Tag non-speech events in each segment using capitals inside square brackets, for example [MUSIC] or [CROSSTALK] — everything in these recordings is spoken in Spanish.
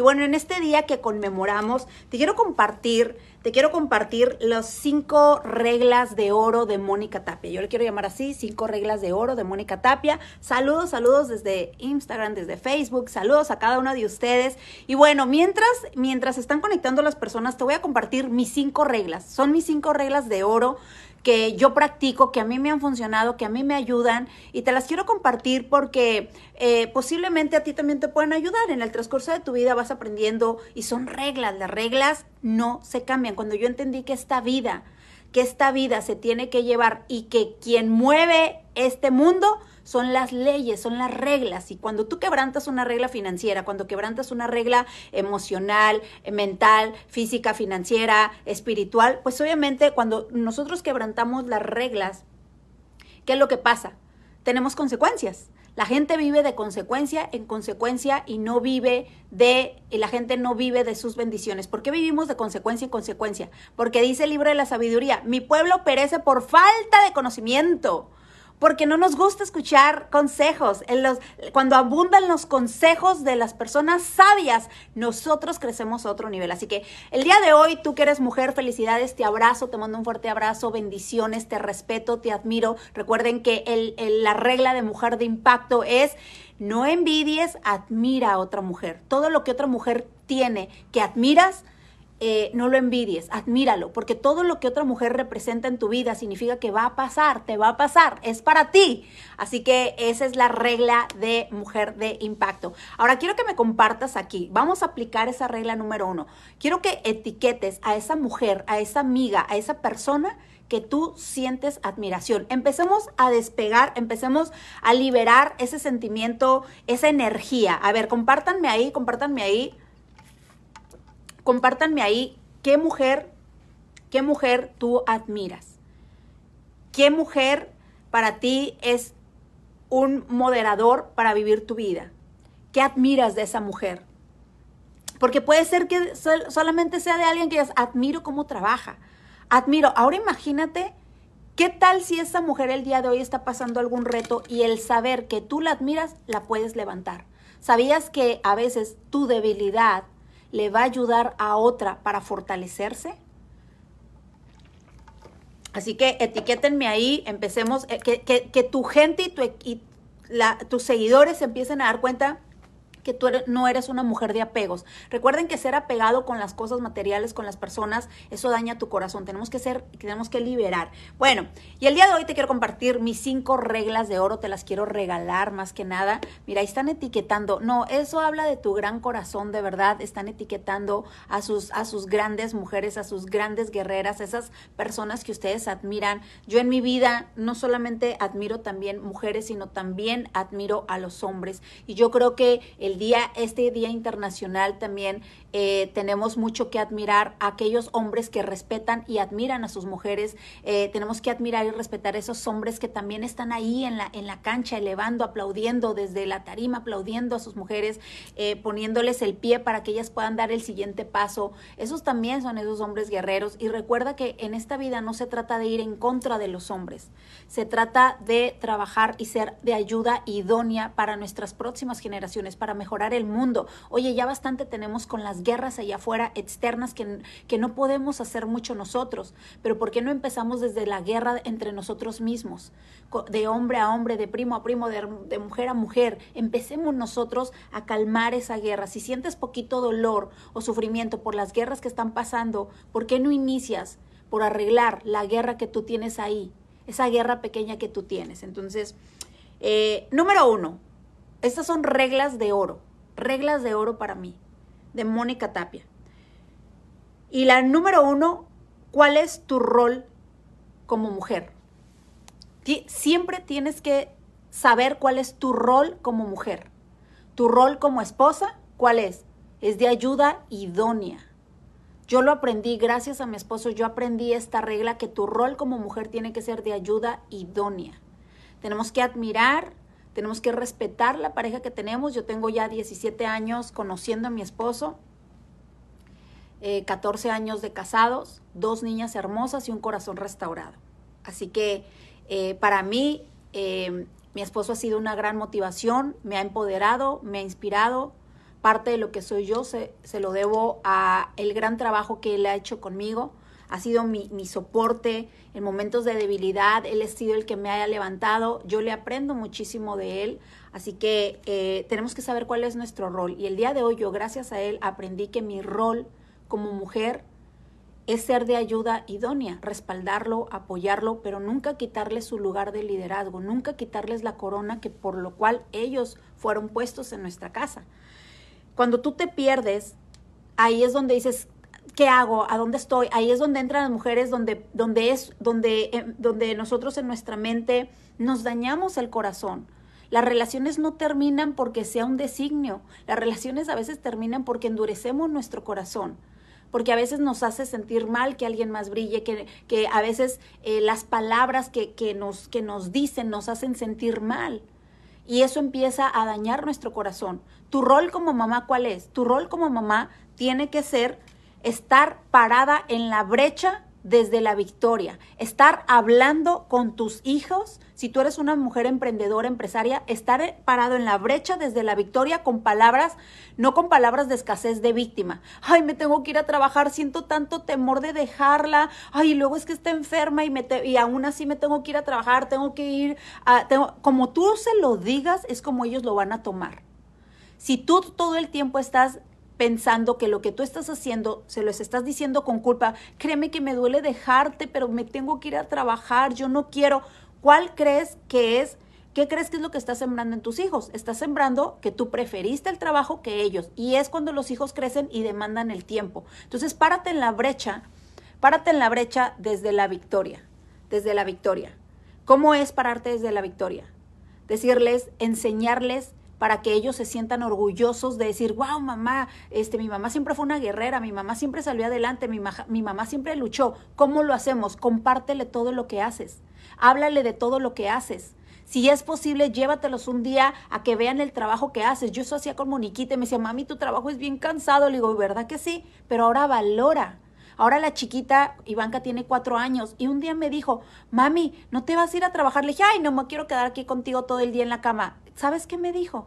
Y bueno, en este día que conmemoramos, te quiero compartir, te quiero compartir las cinco reglas de oro de Mónica Tapia. Yo le quiero llamar así, cinco reglas de oro de Mónica Tapia. Saludos, saludos desde Instagram, desde Facebook, saludos a cada uno de ustedes. Y bueno, mientras, mientras están conectando las personas, te voy a compartir mis cinco reglas. Son mis cinco reglas de oro que yo practico, que a mí me han funcionado, que a mí me ayudan y te las quiero compartir porque eh, posiblemente a ti también te pueden ayudar. En el transcurso de tu vida vas aprendiendo y son reglas, las reglas no se cambian. Cuando yo entendí que esta vida, que esta vida se tiene que llevar y que quien mueve este mundo son las leyes, son las reglas. Y cuando tú quebrantas una regla financiera, cuando quebrantas una regla emocional, mental, física, financiera, espiritual, pues obviamente cuando nosotros quebrantamos las reglas, ¿qué es lo que pasa? Tenemos consecuencias. La gente vive de consecuencia en consecuencia y no vive de, y la gente no vive de sus bendiciones. ¿Por qué vivimos de consecuencia en consecuencia? Porque dice el libro de la sabiduría, mi pueblo perece por falta de conocimiento porque no nos gusta escuchar consejos. Cuando abundan los consejos de las personas sabias, nosotros crecemos a otro nivel. Así que el día de hoy, tú que eres mujer, felicidades, te abrazo, te mando un fuerte abrazo, bendiciones, te respeto, te admiro. Recuerden que la regla de mujer de impacto es no envidies, admira a otra mujer. Todo lo que otra mujer tiene que admiras, eh, no lo envidies, admíralo, porque todo lo que otra mujer representa en tu vida significa que va a pasar, te va a pasar, es para ti. Así que esa es la regla de mujer de impacto. Ahora quiero que me compartas aquí, vamos a aplicar esa regla número uno. Quiero que etiquetes a esa mujer, a esa amiga, a esa persona que tú sientes admiración. Empecemos a despegar, empecemos a liberar ese sentimiento, esa energía. A ver, compártanme ahí, compártanme ahí compártanme ahí qué mujer, qué mujer tú admiras. ¿Qué mujer para ti es un moderador para vivir tu vida? ¿Qué admiras de esa mujer? Porque puede ser que solamente sea de alguien que admiro cómo trabaja. Admiro. Ahora imagínate qué tal si esa mujer el día de hoy está pasando algún reto y el saber que tú la admiras la puedes levantar. ¿Sabías que a veces tu debilidad le va a ayudar a otra para fortalecerse? Así que etiquétenme ahí, empecemos, eh, que, tu gente y, tu, y tus seguidores empiecen a dar cuenta que tú no eres una mujer de apegos. Recuerden que ser apegado con las cosas materiales, con las personas, eso daña tu corazón. Tenemos que ser, tenemos que liberar. Bueno, y el día de hoy te quiero compartir mis cinco reglas de oro, te las quiero regalar más que nada. Mira, están etiquetando. No, eso habla de tu gran corazón, de verdad. Están etiquetando a sus, a sus grandes mujeres, a sus grandes guerreras, esas personas que ustedes admiran. Yo en mi vida no solamente admiro también mujeres, sino también admiro a los hombres. Y yo creo que el día, este Día Internacional también eh, tenemos mucho que admirar a aquellos hombres que respetan y admiran a sus mujeres. Eh, tenemos que admirar y respetar a esos hombres que también están ahí en la, en la cancha, elevando, aplaudiendo desde la tarima, aplaudiendo a sus mujeres, eh, poniéndoles el pie para que ellas puedan dar el siguiente paso. Esos también son esos hombres guerreros. Y recuerda que en esta vida no se trata de ir en contra de los hombres, se trata de trabajar y ser de ayuda idónea para nuestras próximas generaciones, para mejorar el mundo. Oye, ya bastante tenemos con las guerras allá afuera externas que, que no podemos hacer mucho nosotros, pero ¿por qué no empezamos desde la guerra entre nosotros mismos? De hombre a hombre, de primo a primo, de, mujer a mujer. Empecemos nosotros a calmar esa guerra. Si sientes poquito dolor o sufrimiento por las guerras que están pasando, ¿por qué no inicias por arreglar la guerra que tú tienes ahí? Esa guerra pequeña que tú tienes. Entonces, eh, número uno, estas son reglas de oro, reglas de oro para mí de Mónica Tapia. Y la número uno, ¿cuál es tu rol como mujer? Siempre tienes que saber cuál es tu rol como mujer. Tu rol como esposa, ¿cuál es? Es de ayuda idónea. Yo lo aprendí gracias a mi esposo, yo aprendí esta regla que tu rol como mujer tiene que ser de ayuda idónea. Tenemos que admirar, tenemos que respetar la pareja que tenemos. Yo tengo ya 17 años conociendo a mi esposo, 14 eh, años de casados, dos niñas hermosas y un corazón restaurado. Así que eh, para mí, eh, mi esposo ha sido una gran motivación, me ha empoderado, me ha inspirado parte de lo que soy yo se, se lo debo a el gran trabajo que él ha hecho conmigo. Ha sido mi, mi soporte en momentos de debilidad. Él ha sido el que me haya levantado. Yo le aprendo muchísimo de él. Así que eh, tenemos que saber cuál es nuestro rol. Y el día de hoy yo, gracias a él, aprendí que mi rol como mujer es ser de ayuda idónea, respaldarlo, apoyarlo, pero nunca quitarle su lugar de liderazgo, nunca quitarles la corona que por lo cual ellos fueron puestos en nuestra casa. Cuando tú te pierdes, ahí es donde dices, ¿qué hago? ¿A dónde estoy? Ahí es donde entran las mujeres, donde, donde es, donde, eh, donde nosotros en nuestra mente nos dañamos el corazón. Las relaciones no terminan porque sea un designio. Las relaciones a veces terminan porque endurecemos nuestro corazón porque a veces nos hace sentir mal que alguien más brille, que, que a veces eh, las palabras que, que, nos, que nos dicen nos hacen sentir mal. Y eso empieza a dañar nuestro corazón. Tu rol como mamá, ¿cuál es? Tu rol como mamá tiene que ser estar parada en la brecha desde la victoria, estar hablando con tus hijos, si tú eres una mujer emprendedora, empresaria, estar parado en la brecha desde la victoria con palabras, no con palabras de escasez de víctima. Ay, me tengo que ir a trabajar, siento tanto temor de dejarla. Ay, luego es que está enferma y, me y aún así me tengo que ir a trabajar, tengo que ir a... Como tú se lo digas, es como ellos lo van a tomar. Si tú todo el tiempo estás pensando que lo que tú estás haciendo se los estás diciendo con culpa, créeme que me duele dejarte, pero me tengo que ir a trabajar, yo no quiero. ¿Cuál crees que es? ¿Qué crees que es lo que estás sembrando en tus hijos? Estás sembrando que tú preferiste el trabajo que ellos. Y es cuando los hijos crecen y demandan el tiempo. Entonces, párate en la brecha, párate en la brecha desde la victoria, desde la victoria. ¿Cómo es pararte desde la victoria? Decirles, enseñarles para que ellos se sientan orgullosos de decir, wow, mamá, este, mi mamá siempre fue una guerrera, mi mamá siempre salió adelante, mi, mi mamá siempre luchó. ¿Cómo lo hacemos? Compártele todo lo que haces. Háblale de todo lo que haces. Si es posible, llévatelos un día a que vean el trabajo que haces. Yo eso hacía con Moniquita y me decía, mami, tu trabajo es bien cansado. Le digo, ¿verdad que sí? Pero ahora valora. Ahora la chiquita, Ivanka, tiene cuatro años y un día me dijo, mami, ¿no te vas a ir a trabajar? Le dije, ay, no me quiero quedar aquí contigo todo el día en la cama. ¿Sabes qué me dijo?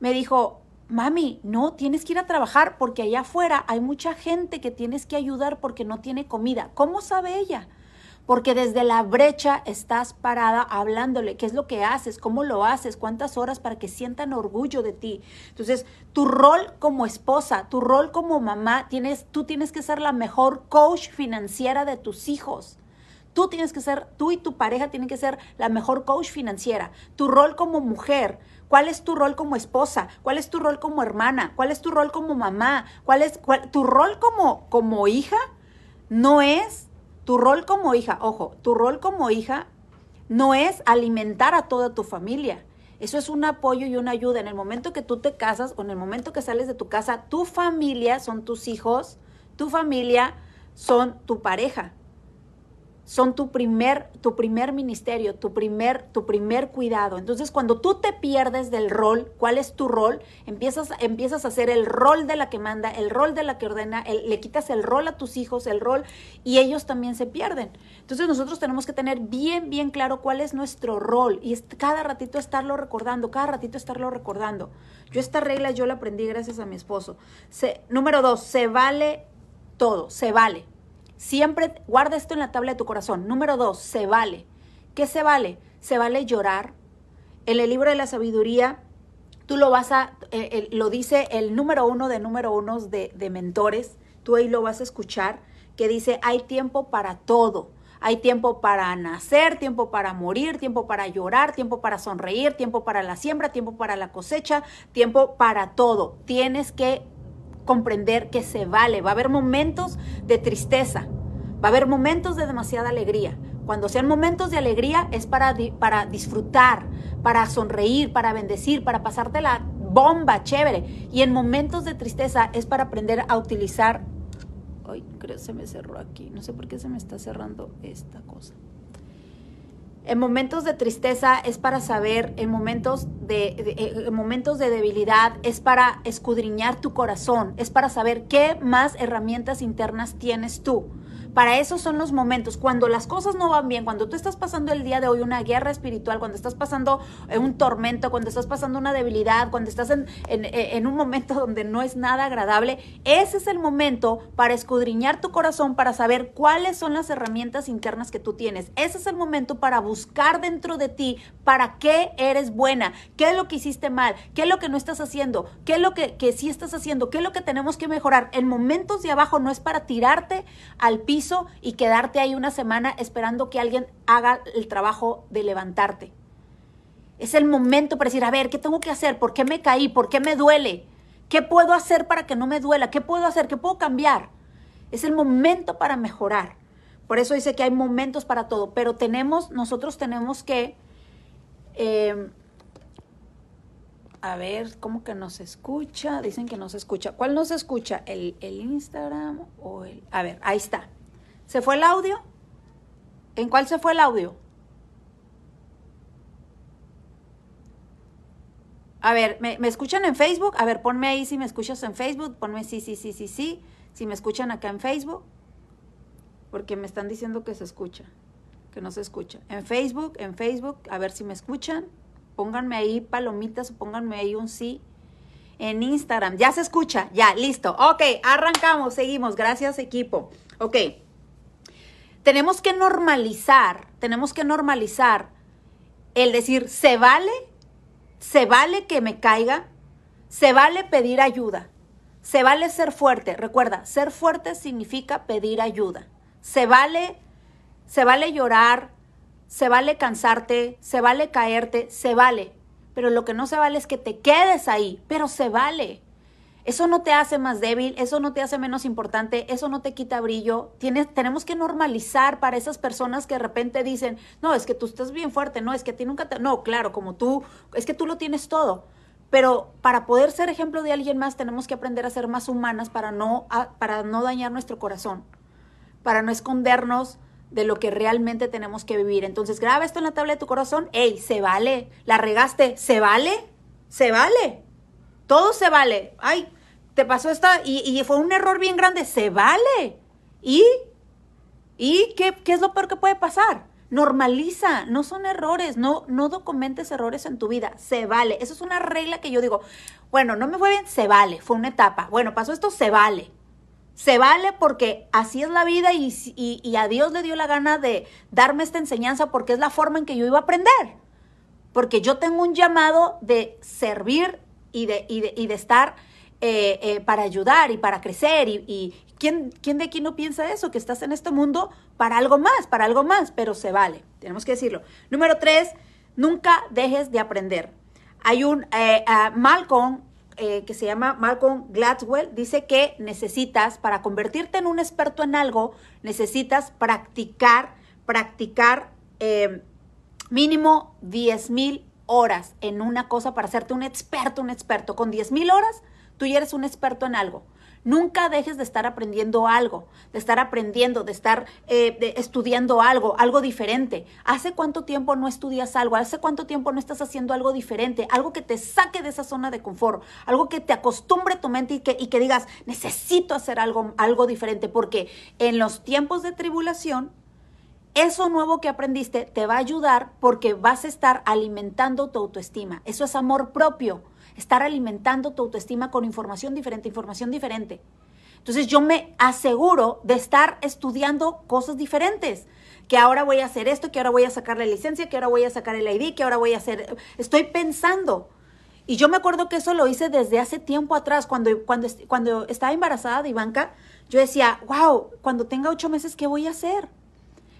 Me dijo, mami, no, tienes que ir a trabajar porque allá afuera hay mucha gente que tienes que ayudar porque no tiene comida. ¿Cómo sabe ella? Porque desde la brecha estás parada hablándole, qué es lo que haces, cómo lo haces, cuántas horas para que sientan orgullo de ti. Entonces, tu rol como esposa, tu rol como mamá, tienes, tú tienes que ser la mejor coach financiera de tus hijos. Tú tienes que ser, tú y tu pareja tienen que ser la mejor coach financiera. Tu rol como mujer, ¿cuál es tu rol como esposa? ¿Cuál es tu rol como hermana? ¿Cuál es tu rol como mamá? ¿Cuál es tu rol como, como hija? No es tu rol como hija, ojo, tu rol como hija no es alimentar a toda tu familia. Eso es un apoyo y una ayuda. En el momento que tú te casas o en el momento que sales de tu casa, tu familia son tus hijos, tu familia son tu pareja son tu primer, tu primer ministerio, tu primer, tu primer cuidado. Entonces, cuando tú te pierdes del rol, ¿cuál es tu rol? Empiezas, empiezas a hacer el rol de la que manda, el rol de la que ordena, le quitas el rol a tus hijos, el rol, y ellos también se pierden. Entonces, nosotros tenemos que tener bien, bien claro cuál es nuestro rol y cada ratito estarlo recordando, cada ratito estarlo recordando. Yo esta regla yo la aprendí gracias a mi esposo. Se, número dos, se vale todo, se vale. Siempre guarda esto en la tabla de tu corazón. Número dos, se vale. ¿Qué se vale? Se vale llorar. En el libro de la sabiduría, tú lo vas a, eh, lo dice el número uno de número uno de, de mentores, tú ahí lo vas a escuchar, que dice, hay tiempo para todo. Hay tiempo para nacer, tiempo para morir, tiempo para llorar, tiempo para sonreír, tiempo para la siembra, tiempo para la cosecha, tiempo para todo. Tienes que comprender que se vale. Va a haber momentos de tristeza, va a haber momentos de demasiada alegría. Cuando sean momentos de alegría es para, para disfrutar, para sonreír, para bendecir, para pasarte la bomba, chévere. Y en momentos de tristeza es para aprender a utilizar... Ay, creo que se me cerró aquí. No sé por qué se me está cerrando esta cosa. En momentos de tristeza es para saber, en momentos de, eh, momentos de debilidad es para escudriñar tu corazón, es para saber qué más herramientas internas tienes tú Para eso son los momentos. Cuando las cosas no van bien, cuando tú estás pasando el día de hoy una guerra espiritual, cuando estás pasando un tormento, cuando estás pasando una debilidad, cuando estás en, en un momento [LAUGHS] donde no es nada agradable, ese es el momento para escudriñar tu corazón, para saber cuáles son las herramientas internas que tú tienes. Ese es el momento para buscar dentro de ti para qué eres buena, qué es lo que hiciste mal, qué es lo que no estás haciendo, qué es lo que, que sí estás haciendo, qué es lo que tenemos que mejorar. En momentos de abajo no es para tirarte al piso y quedarte ahí una semana esperando que alguien haga el trabajo de levantarte. Es el momento para decir, a ver, ¿qué tengo que hacer? ¿Por qué me caí? ¿Por qué me duele? ¿Qué puedo hacer para que no me duela? ¿Qué puedo hacer? ¿Qué puedo cambiar? Es el momento para mejorar. Por eso dice que hay momentos para todo, pero tenemos, nosotros tenemos que, eh, a ver, ¿cómo que nos escucha? Dicen que no se escucha. ¿Cuál no se escucha? ¿El, el Instagram o el...? A ver, ahí está. ¿Se fue el audio? ¿En cuál se fue el audio? A ver, ¿me, escuchan en Facebook? A ver, ponme ahí si me escuchas en Facebook. Ponme sí, sí, sí, sí, sí. Si me escuchan acá en Facebook. Porque me están diciendo que se escucha. Que no se escucha. En Facebook, en Facebook, a ver si me escuchan. Pónganme ahí palomitas o pónganme ahí un sí. En Instagram, ya se escucha, ya, listo. Ok, arrancamos, seguimos. Gracias, equipo. Ok. Tenemos que normalizar, tenemos que normalizar el decir, ¿se vale se vale que me caiga, se vale pedir ayuda, se vale ser fuerte. Recuerda, ser fuerte significa pedir ayuda. Se vale, se vale llorar, se vale cansarte, se vale caerte, se vale. Pero lo que no se vale es que te quedes ahí, pero se vale. Eso no te hace más débil, eso no te hace menos importante, eso no te quita brillo. Tenemos que normalizar para esas personas que de repente dicen, no, es que tú estás bien fuerte, no, es que a ti nunca te... No, claro, como tú, es que tú lo tienes todo. Pero para poder ser ejemplo de alguien más tenemos que aprender a ser más humanas para no, para no dañar nuestro corazón, para no escondernos de lo que realmente tenemos que vivir. Entonces graba esto en la tabla de tu corazón, ey, se vale, la regaste, se vale, se vale, todo se vale. Ay, te pasó esta y, fue un error bien grande, se vale. ¿Y? ¿Y qué, qué, es lo peor que puede pasar? Normaliza, no son errores, no, no documentes errores en tu vida, se vale. Eso es una regla que yo digo, bueno, no me fue bien, se vale, fue una etapa. Bueno, pasó esto, se vale. Se vale porque así es la vida y, a Dios le dio la gana de darme esta enseñanza porque es la forma en que yo iba a aprender. Porque yo tengo un llamado de servir y de, y de, de estar eh, eh, para ayudar y para crecer. Y, ¿quién, ¿quién de aquí no piensa eso? Que estás en este mundo para algo más, para algo más, pero se vale. Tenemos que decirlo. Número tres, nunca dejes de aprender. Hay un eh, Malcolm que se llama Malcolm Gladwell, dice que necesitas, para convertirte en un experto en algo, necesitas practicar, practicar mínimo 10 mil horas en una cosa para hacerte un experto, un experto. Con 10 mil horas Tú ya eres un experto en algo. Nunca dejes de estar aprendiendo algo, de estar aprendiendo, de estar eh, estudiando algo, algo diferente. ¿Hace cuánto tiempo no estudias algo? ¿Hace cuánto tiempo no estás haciendo algo diferente? Algo que te saque de esa zona de confort, algo que te acostumbre tu mente y que, y que digas, necesito hacer algo, algo diferente, porque en los tiempos de tribulación, eso nuevo que aprendiste te va a ayudar porque vas a estar alimentando tu autoestima. Eso es amor propio estar alimentando tu autoestima con información diferente, información diferente. Entonces yo me aseguro de estar estudiando cosas diferentes, que ahora voy a hacer esto, que ahora voy a sacar la licencia, que ahora voy a sacar el ID, que ahora voy a hacer, estoy pensando. Y yo me acuerdo que eso lo hice desde hace tiempo atrás, cuando, cuando, cuando estaba embarazada de Ivanka, yo decía, wow, cuando tenga ocho meses, ¿qué voy a hacer?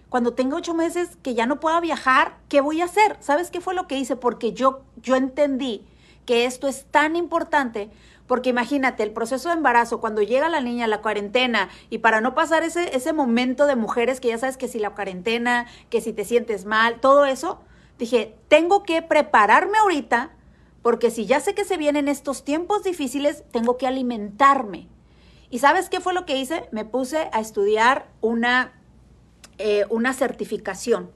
Cuando tenga ocho meses que ya no pueda viajar, ¿qué voy a hacer? ¿Sabes qué fue lo que hice? Porque yo, yo entendí que esto es tan importante porque imagínate, el proceso de embarazo, cuando llega la niña a la cuarentena, y para no pasar ese, ese momento de mujeres que ya sabes que si la cuarentena, que si te sientes mal, todo eso, dije, tengo que prepararme ahorita, porque si ya sé que se vienen estos tiempos difíciles, tengo que alimentarme. ¿Y sabes qué fue lo que hice? Me puse a estudiar una, eh, una certificación.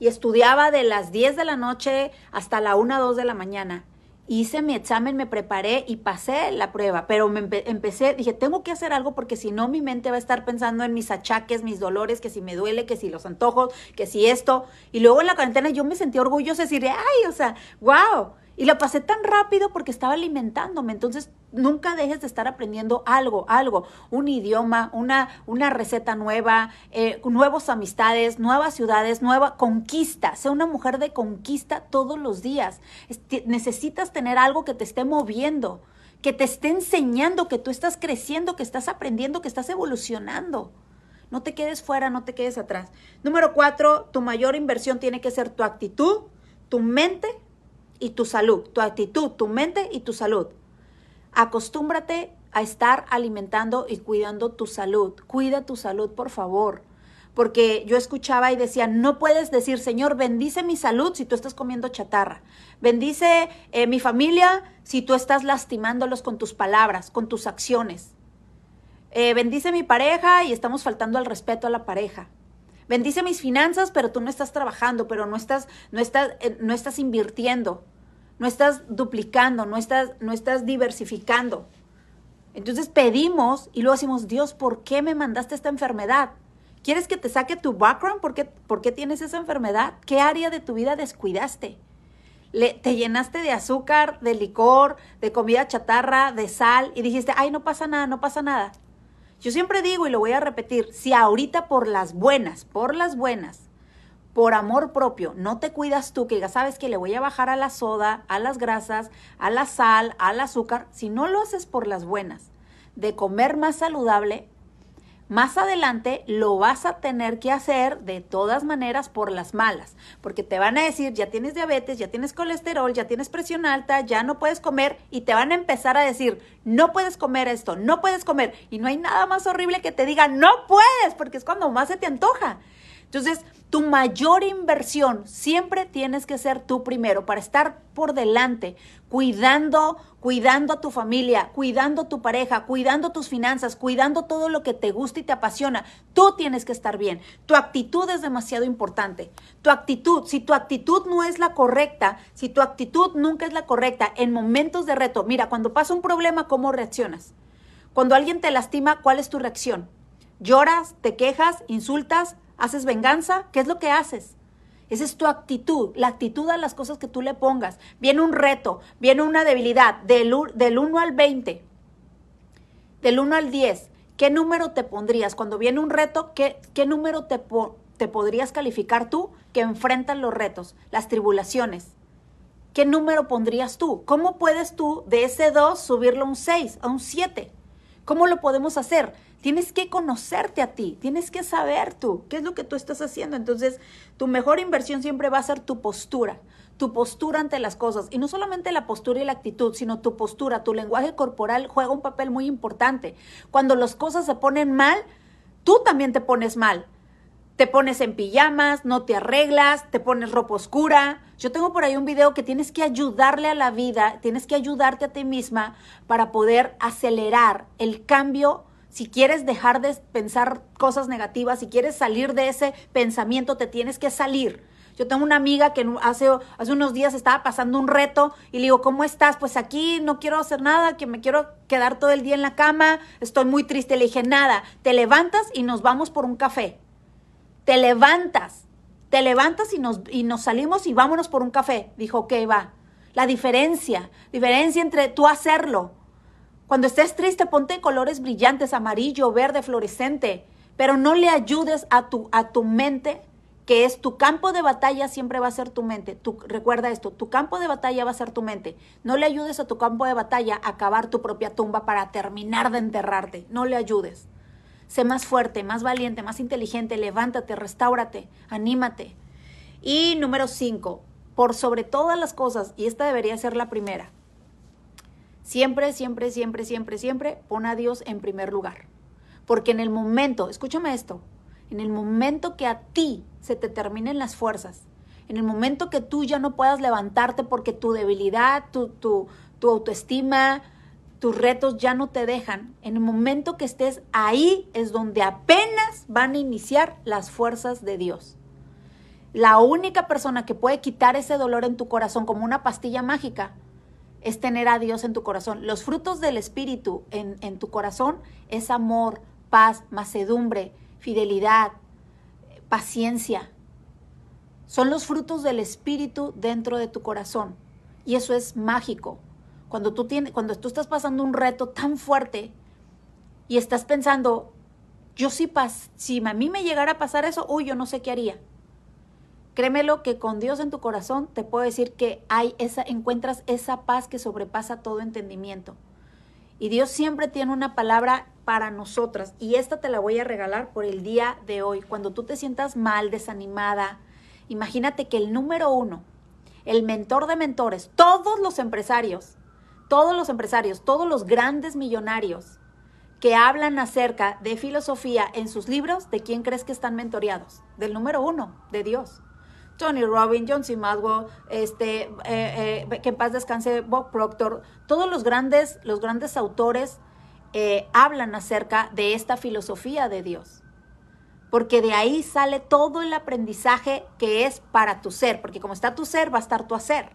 Y estudiaba de las 10 de la noche hasta la 1, 2 de la mañana hice mi examen, me preparé y pasé la prueba, pero me empecé, dije, tengo que hacer algo porque si no mi mente va a estar pensando en mis achaques, mis dolores, que si me duele, que si los antojos, que si esto. Y luego en la cuarentena yo me sentí orgullosa de decir, ay, o sea, wow. Y lo pasé tan rápido porque estaba alimentándome. Entonces, nunca dejes de estar aprendiendo algo, algo, un idioma, una, una receta nueva, eh, nuevas amistades, nuevas ciudades, nueva conquista. Sea una mujer de conquista todos los días. necesitas tener algo que te esté moviendo, que te esté enseñando que tú estás creciendo, que estás aprendiendo, que estás evolucionando. No te quedes fuera, no te quedes atrás. Número cuatro, tu mayor inversión tiene que ser tu actitud, tu mente y tu salud, tu actitud, tu mente y tu salud. Acostúmbrate a estar alimentando y cuidando tu salud. Cuida tu salud, por favor. Porque yo escuchaba y decía, no puedes decir, Señor, bendice mi salud si tú estás comiendo chatarra. Bendice eh, mi familia si tú estás lastimándolos con tus palabras, con tus acciones. Eh, bendice mi pareja y estamos faltando al respeto a la pareja bendice mis finanzas, pero tú no estás trabajando, pero no estás, no estás, eh, no estás invirtiendo, no estás duplicando, no estás, no estás diversificando. Entonces pedimos y luego decimos, Dios, ¿por qué me mandaste esta enfermedad? ¿Quieres que te saque tu background? ¿Por qué, ¿Por qué tienes esa enfermedad? ¿Qué área de tu vida descuidaste? Le, te llenaste de azúcar, de licor, de comida chatarra, de sal y dijiste, ay, no pasa nada, no pasa nada. Yo siempre digo y lo voy a repetir, si ahorita por las buenas, por las buenas, por amor propio, no te cuidas tú, que ya sabes que le voy a bajar a la soda, a las grasas, a la sal, al azúcar, si no lo haces por las buenas, de comer más saludable, más adelante lo vas a tener que hacer de todas maneras por las malas, porque te van a decir, ya tienes diabetes, ya tienes colesterol, ya tienes presión alta, ya no puedes comer y te van a empezar a decir, no puedes comer esto, no puedes comer. Y no hay nada más horrible que te diga, no puedes, porque es cuando más se te antoja. Entonces, tu mayor inversión siempre tienes que ser tú primero para estar por delante, cuidando, cuidando a tu familia, cuidando a tu pareja, cuidando tus finanzas, cuidando todo lo que te gusta y te apasiona. Tú tienes que estar bien. Tu actitud es demasiado importante. Tu actitud, si tu actitud no es la correcta, si tu actitud nunca es la correcta en momentos de reto, mira, cuando pasa un problema, ¿cómo reaccionas? Cuando alguien te lastima, ¿cuál es tu reacción? ¿Lloras? ¿Te quejas? ¿Insultas? ¿Haces venganza? ¿Qué es lo que haces? Esa es tu actitud, la actitud a las cosas que tú le pongas. Viene un reto, viene una debilidad del, del 1 al 20, del 1 al 10. ¿Qué número te pondrías? Cuando viene un reto, ¿qué, qué número te, te podrías calificar tú que enfrentas los retos, las tribulaciones? ¿Qué número pondrías tú? ¿Cómo puedes tú de ese 2 subirlo a un 6, a un 7? ¿Cómo lo podemos hacer? Tienes que conocerte a ti, tienes que saber tú qué es lo que tú estás haciendo. Entonces, tu mejor inversión siempre va a ser tu postura, tu postura ante las cosas. Y no solamente la postura y la actitud, sino tu postura, tu lenguaje corporal juega un papel muy importante. Cuando las cosas se ponen mal, tú también te pones mal. Te pones en pijamas, no te arreglas, te pones ropa oscura. Yo tengo por ahí un video que tienes que ayudarle a la vida, tienes que ayudarte a ti misma para poder acelerar el cambio si quieres dejar de pensar cosas negativas, si quieres salir de ese pensamiento, te tienes que salir. Yo tengo una amiga que hace, hace unos días estaba pasando un reto y le digo, ¿cómo estás? Pues aquí no quiero hacer nada, que me quiero quedar todo el día en la cama, estoy muy triste. Le dije, nada, te levantas y nos vamos por un café. Te levantas, te levantas y nos, y nos salimos y vámonos por un café. Dijo, ok, va. La diferencia, diferencia entre tú hacerlo cuando estés triste, ponte colores brillantes, amarillo, verde, fluorescente, pero no le ayudes a tu, a tu mente, que es tu campo de batalla, siempre va a ser tu mente. Recuerda esto, tu campo de batalla va a ser tu mente. No le ayudes a tu campo de batalla a cavar tu propia tumba para terminar de enterrarte. No le ayudes. Sé más fuerte, más valiente, más inteligente, levántate, restáurate, anímate. Y número cinco, por sobre todas las cosas, y esta debería ser la primera, Siempre, siempre, siempre, siempre, siempre pon a Dios en primer lugar. Porque en el momento, escúchame esto, en el momento que a ti se te terminen las fuerzas, en el momento que tú ya no puedas levantarte porque tu debilidad, tu, tu, tu autoestima, tus retos ya no te dejan, en el momento que estés ahí es donde apenas van a iniciar las fuerzas de Dios. La única persona que puede quitar ese dolor en tu corazón como una pastilla mágica es tener a Dios en tu corazón. Los frutos del Espíritu en, en tu corazón es amor, paz, macedumbre, fidelidad, paciencia. Son los frutos del Espíritu dentro de tu corazón. Y eso es mágico. Cuando tú, tienes, cuando tú estás pasando un reto tan fuerte y estás pensando, yo sí, pas si a mí me llegara a pasar eso, uy, yo no sé qué haría. Créemelo que con Dios en tu corazón te puedo decir que hay esa, encuentras esa paz que sobrepasa todo entendimiento. Y Dios siempre tiene una palabra para nosotras. Y esta te la voy a regalar por el día de hoy. Cuando tú te sientas mal, desanimada, imagínate que el número uno, el mentor de mentores, todos los empresarios, todos los empresarios, todos los grandes millonarios que hablan acerca de filosofía en sus libros, ¿de quién crees que están mentoreados? Del número uno, de Dios. Tony Robbins, John C. Este, eh, eh, que en paz descanse Bob Proctor, todos los grandes, los grandes autores eh, hablan acerca de esta filosofía de Dios. Porque de ahí sale todo el aprendizaje que es para tu ser, porque como está tu ser, va a estar tu hacer.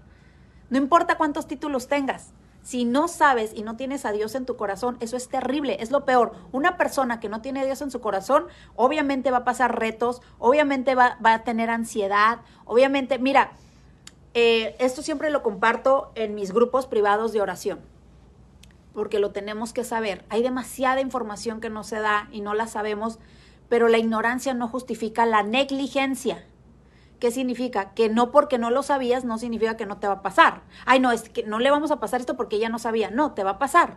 No importa cuántos títulos tengas, si no sabes y no tienes a Dios en tu corazón, eso es terrible, es lo peor. Una persona que no tiene a Dios en su corazón, obviamente va a pasar retos, obviamente va, a tener ansiedad, obviamente, mira, eh, esto siempre lo comparto en mis grupos privados de oración, porque lo tenemos que saber. Hay demasiada información que no se da y no la sabemos, pero la ignorancia no justifica la negligencia. ¿Qué significa? Que no porque no lo sabías no significa que no te va a pasar. Ay, no, es que no le vamos a pasar esto porque ella no sabía. No, te va a pasar.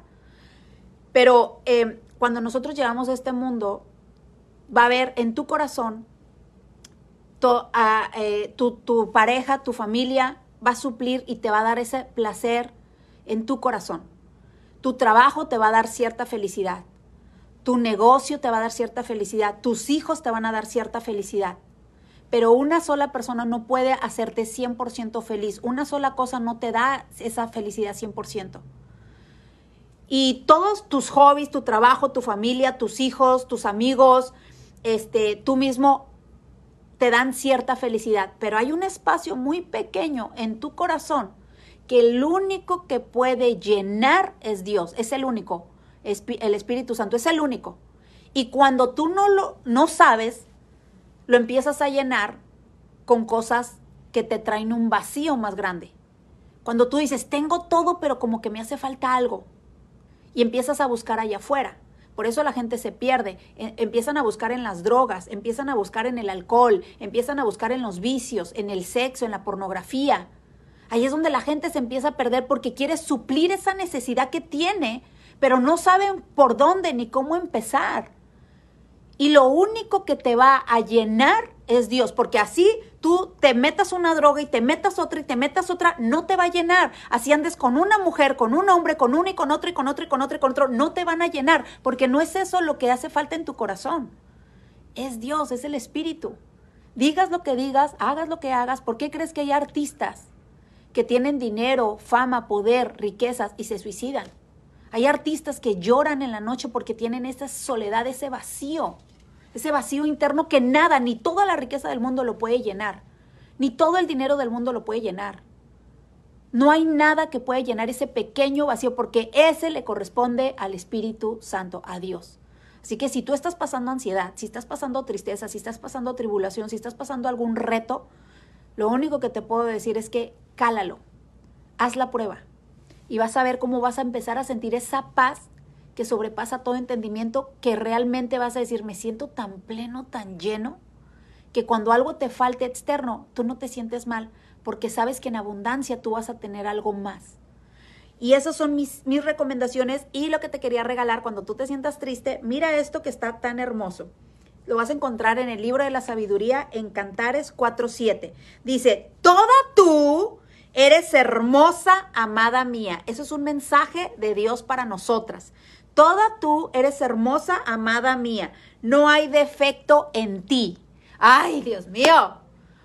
Pero eh, cuando nosotros llegamos a este mundo, va a haber en tu corazón, eh, tu pareja, tu familia va a suplir y te va a dar ese placer en tu corazón. Tu trabajo te va a dar cierta felicidad. Tu negocio te va a dar cierta felicidad. Tus hijos te van a dar cierta felicidad pero una sola persona no puede hacerte 100% feliz. Una sola cosa no te da esa felicidad 100%. Y todos tus hobbies, tu trabajo, tu familia, tus hijos, tus amigos, este, tú mismo te dan cierta felicidad, pero hay un espacio muy pequeño en tu corazón que el único que puede llenar es Dios, es el único, el Espíritu Santo, es el único. Y cuando tú no lo no sabes, lo empiezas a llenar con cosas que te traen un vacío más grande. Cuando tú dices, tengo todo, pero como que me hace falta algo, y empiezas a buscar allá afuera. Por eso la gente se pierde. E, empiezan a buscar en las drogas, empiezan a buscar en el alcohol, empiezan a buscar en los vicios, en el sexo, en la pornografía. Ahí es donde la gente se empieza a perder porque quiere suplir esa necesidad que tiene, pero no saben por dónde ni cómo empezar. Y lo único que te va a llenar es Dios, porque así tú te metas una droga y te metas otra y te metas otra, no te va a llenar. Así andes con una mujer, con un hombre, con uno y con otro y con otro y con otro y con otro, no te van a llenar, porque no es eso lo que hace falta en tu corazón. Es Dios, es el Espíritu. Digas lo que digas, hagas lo que hagas, ¿por qué crees que hay artistas que tienen dinero, fama, poder, riquezas y se suicidan? Hay artistas que lloran en la noche porque tienen esa soledad, ese vacío ese vacío interno que nada, ni toda la riqueza del mundo lo puede llenar, ni todo el dinero del mundo lo puede llenar. No hay nada que pueda llenar ese pequeño vacío porque ese le corresponde al Espíritu Santo, a Dios. Así que si tú estás pasando ansiedad, si estás pasando tristeza, si estás pasando tribulación, si estás pasando algún reto, lo único que te puedo decir es que cálalo, haz la prueba y vas a ver cómo vas a empezar a sentir esa paz que sobrepasa todo entendimiento, que realmente vas a decir, me siento tan pleno, tan lleno, que cuando algo te falte externo, tú no te sientes mal, porque sabes que en abundancia tú vas a tener algo más. Y esas son mis, mis recomendaciones y lo que te quería regalar cuando tú te sientas triste, mira esto que está tan hermoso. Lo vas a encontrar en el libro de la sabiduría en Cantares 4.7. Dice, toda tú eres hermosa, amada mía. Eso es un mensaje de Dios para nosotras. Toda tú eres hermosa, amada mía. No hay defecto en ti. Ay, Dios mío.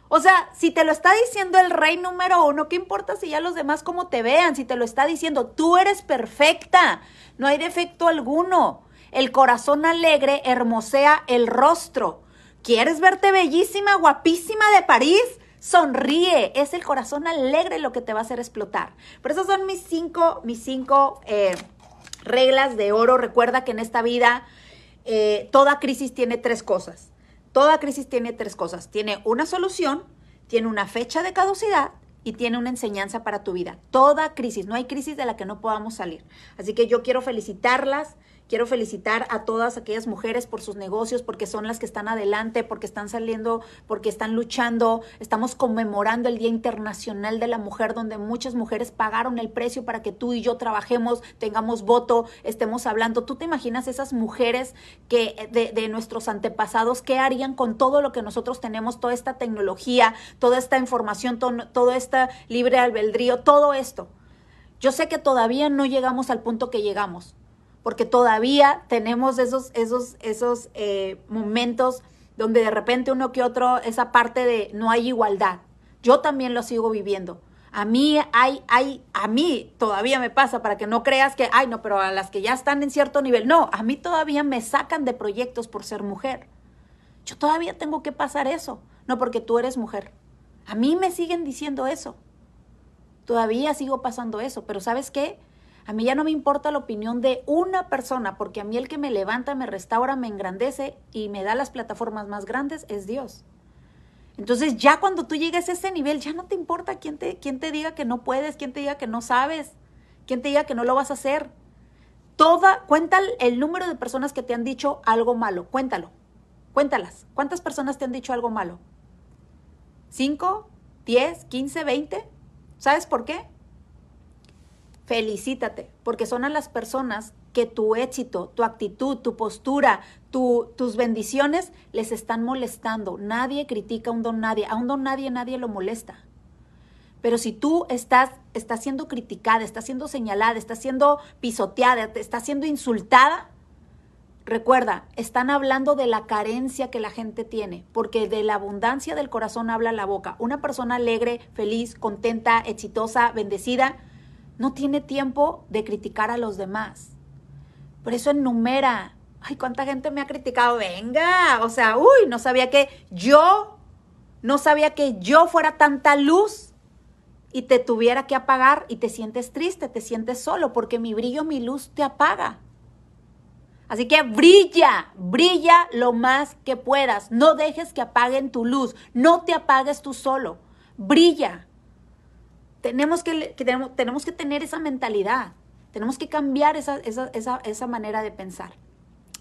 O sea, si te lo está diciendo el rey número uno, ¿qué importa si ya los demás cómo te vean? Si te lo está diciendo, tú eres perfecta. No hay defecto alguno. El corazón alegre hermosea el rostro. ¿Quieres verte bellísima, guapísima de París? Sonríe, es el corazón alegre lo que te va a hacer explotar. Por eso son mis cinco, mis cinco eh, reglas de oro. Recuerda que en esta vida eh, toda crisis tiene tres cosas. Toda crisis tiene tres cosas. Tiene una solución, tiene una fecha de caducidad y tiene una enseñanza para tu vida. Toda crisis, no hay crisis de la que no podamos salir. Así que yo quiero felicitarlas Quiero felicitar a todas aquellas mujeres por sus negocios, porque son las que están adelante, porque están saliendo, porque están luchando. Estamos conmemorando el Día Internacional de la Mujer, donde muchas mujeres pagaron el precio para que tú y yo trabajemos, tengamos voto, estemos hablando. ¿Tú te imaginas esas mujeres que de, de nuestros antepasados, qué harían con todo lo que nosotros tenemos, toda esta tecnología, toda esta información, todo este libre albedrío, todo esto? Yo sé que todavía no llegamos al punto que llegamos, porque todavía tenemos esos, esos, esos eh, momentos donde de repente uno que otro, esa parte de no hay igualdad. Yo también lo sigo viviendo. A mí hay, hay, a mí todavía me pasa para que no creas que, ay, no, pero a las que ya están en cierto nivel, no, a mí todavía me sacan de proyectos por ser mujer. Yo todavía tengo que pasar eso, no porque tú eres mujer. A mí me siguen diciendo eso. Todavía sigo pasando eso, pero ¿sabes qué? A mí ya no me importa la opinión de una persona, porque a mí el que me levanta, me restaura, me engrandece y me da las plataformas más grandes es Dios. Entonces ya cuando tú llegues a ese nivel, ya no te importa quién te, quién te diga que no puedes, quién te diga que no sabes, quién te diga que no lo vas a hacer. Toda, cuenta el número de personas que te han dicho algo malo, cuéntalo, cuéntalas. ¿Cuántas personas te han dicho algo malo? ¿Cinco? ¿Diez? ¿Quince? ¿Veinte? ¿Sabes por qué? Felicítate, porque son a las personas que tu éxito, tu actitud, tu postura, tus bendiciones les están molestando. Nadie critica a un don nadie, a un don nadie nadie lo molesta. Pero si tú estás, estás siendo criticada, estás siendo señalada, estás siendo pisoteada, estás siendo insultada, recuerda, están hablando de la carencia que la gente tiene, porque de la abundancia del corazón habla la boca. Una persona alegre, feliz, contenta, exitosa, bendecida, no tiene tiempo de criticar a los demás. Por eso enumera. Ay, cuánta gente me ha criticado. Venga, o sea, uy, no sabía que yo, no sabía que yo fuera tanta luz y te tuviera que apagar y te sientes triste, te sientes solo, porque mi brillo, mi luz te apaga. Así que brilla, brilla lo más que puedas. No dejes que apaguen tu luz. No te apagues tú solo. Brilla. Tenemos que, tenemos, que tener esa mentalidad, tenemos que cambiar esa, esa, esa, esa manera de pensar.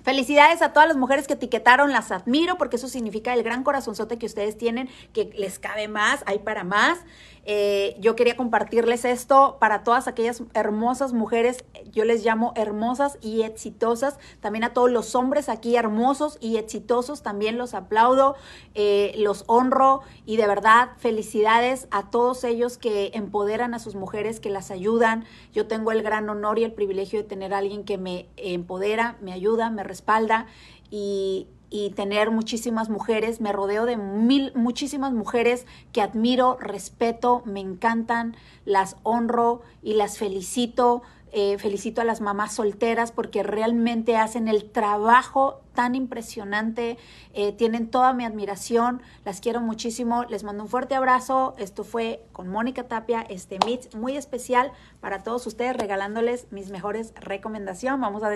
Felicidades a todas las mujeres que etiquetaron, las admiro porque eso significa el gran corazonzote que ustedes tienen, que les cabe más, hay para más. Eh, yo quería compartirles esto para todas aquellas hermosas mujeres, yo les llamo hermosas y exitosas, también a todos los hombres aquí hermosos y exitosos, también los aplaudo, eh, los honro y de verdad felicidades a todos ellos que empoderan a sus mujeres, que las ayudan. Yo tengo el gran honor y el privilegio de tener a alguien que me empodera, me ayuda, me respalda y, y tener muchísimas mujeres, me rodeo de mil, muchísimas mujeres que admiro, respeto, me encantan, las honro y las felicito. Eh, felicito a las mamás solteras porque realmente hacen el trabajo tan impresionante, eh, tienen toda mi admiración, las quiero muchísimo, les mando un fuerte abrazo, esto fue con Mónica Tapia, este Meet muy especial para todos ustedes, regalándoles mis mejores recomendaciones, vamos a